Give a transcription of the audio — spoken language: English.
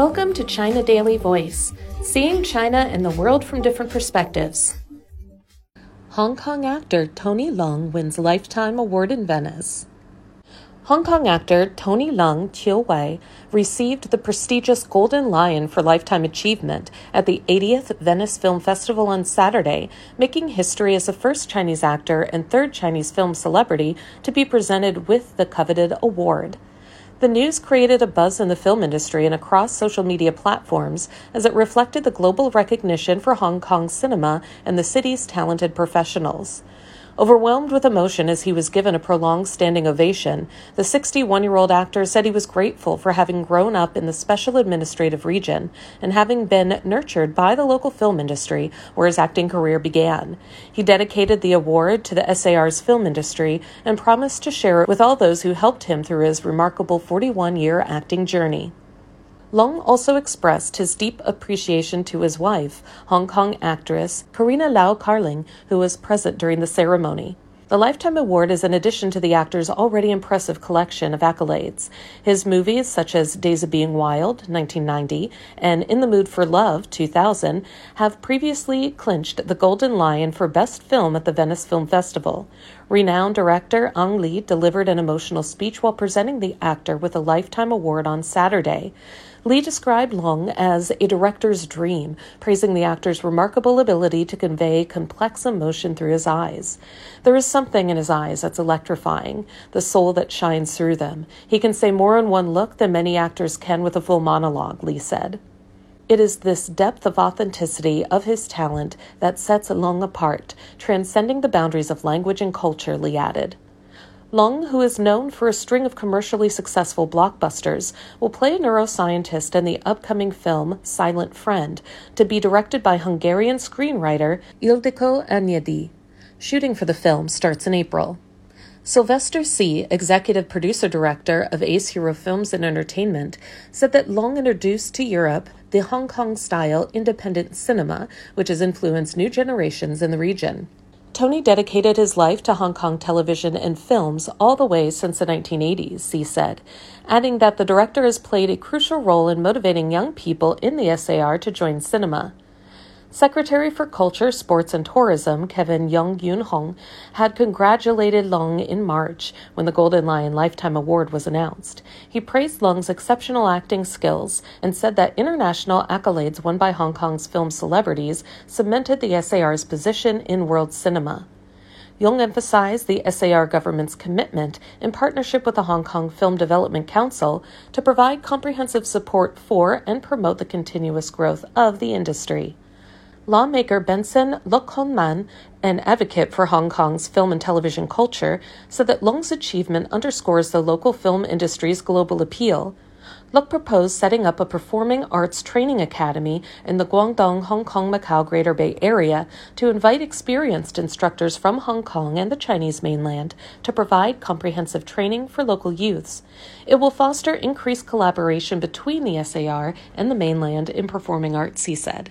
Welcome to China Daily Voice, seeing China and the world from different perspectives. Hong Kong actor Tony Leung wins Lifetime Award in Venice. Hong Kong actor Tony Leung Chiu Wai received the prestigious Golden Lion for Lifetime Achievement at the 80th Venice Film Festival on Saturday, making history as the first Chinese actor and third Chinese film celebrity to be presented with the coveted award. The news created a buzz in the film industry and across social media platforms as it reflected the global recognition for Hong Kong cinema and the city's talented professionals. Overwhelmed with emotion as he was given a prolonged standing ovation, the 61 year old actor said he was grateful for having grown up in the special administrative region and having been nurtured by the local film industry where his acting career began. He dedicated the award to the SAR's film industry and promised to share it with all those who helped him through his remarkable 41 year acting journey. Leung also expressed his deep appreciation to his wife, Hong Kong actress Carina Lau Kar-ling, who was present during the ceremony. The Lifetime Award is in addition to the actor's already impressive collection of accolades. His movies, such as Days of Being Wild, 1990, and In the Mood for Love, 2000, have previously clinched the Golden Lion for Best Film at the Venice Film Festival. Renowned director Ang Lee delivered an emotional speech while presenting the actor with a Lifetime Award on Saturday. Lee described Leung as a director's dream, praising the actor's remarkable ability to convey complex emotion through his eyes. There is something in his eyes that's electrifying, the soul that shines through them. He can say more in one look than many actors can with a full monologue, Lee said. It is this depth of authenticity of his talent that sets Leung apart, transcending the boundaries of language and culture, Lee added. Leung, who is known for a string of commercially successful blockbusters, will play a neuroscientist in the upcoming film Silent Friend, to be directed by Hungarian screenwriter Ildikó Enyedi. Shooting for the film starts in April. Sylvester C., executive producer director of Ace Hero Films and Entertainment, said that Leung introduced to Europe the Hong Kong style independent cinema, which has influenced new generations in the region. Tony dedicated his life to Hong Kong television and films all the way since the 1980s, he said, adding that the director has played a crucial role in motivating young people in the SAR to join cinema. Secretary for Culture, Sports and Tourism Kevin Yeung Yun Hung had congratulated Leung in March when the Golden Lion Lifetime Award was announced. He praised Leung's exceptional acting skills and said that international accolades won by Hong Kong's film celebrities cemented the SAR's position in world cinema. Yeung emphasized the SAR government's commitment in partnership with the Hong Kong Film Development Council to provide comprehensive support for and promote the continuous growth of the industry. Lawmaker Benson Luk Hon-man, an advocate for Hong Kong's film and television culture, said that Leung's achievement underscores the local film industry's global appeal. Luk proposed setting up a performing arts training academy in the Guangdong, Hong Kong, Macau Greater Bay Area to invite experienced instructors from Hong Kong and the Chinese mainland to provide comprehensive training for local youths. It will foster increased collaboration between the SAR and the mainland in performing arts, he said.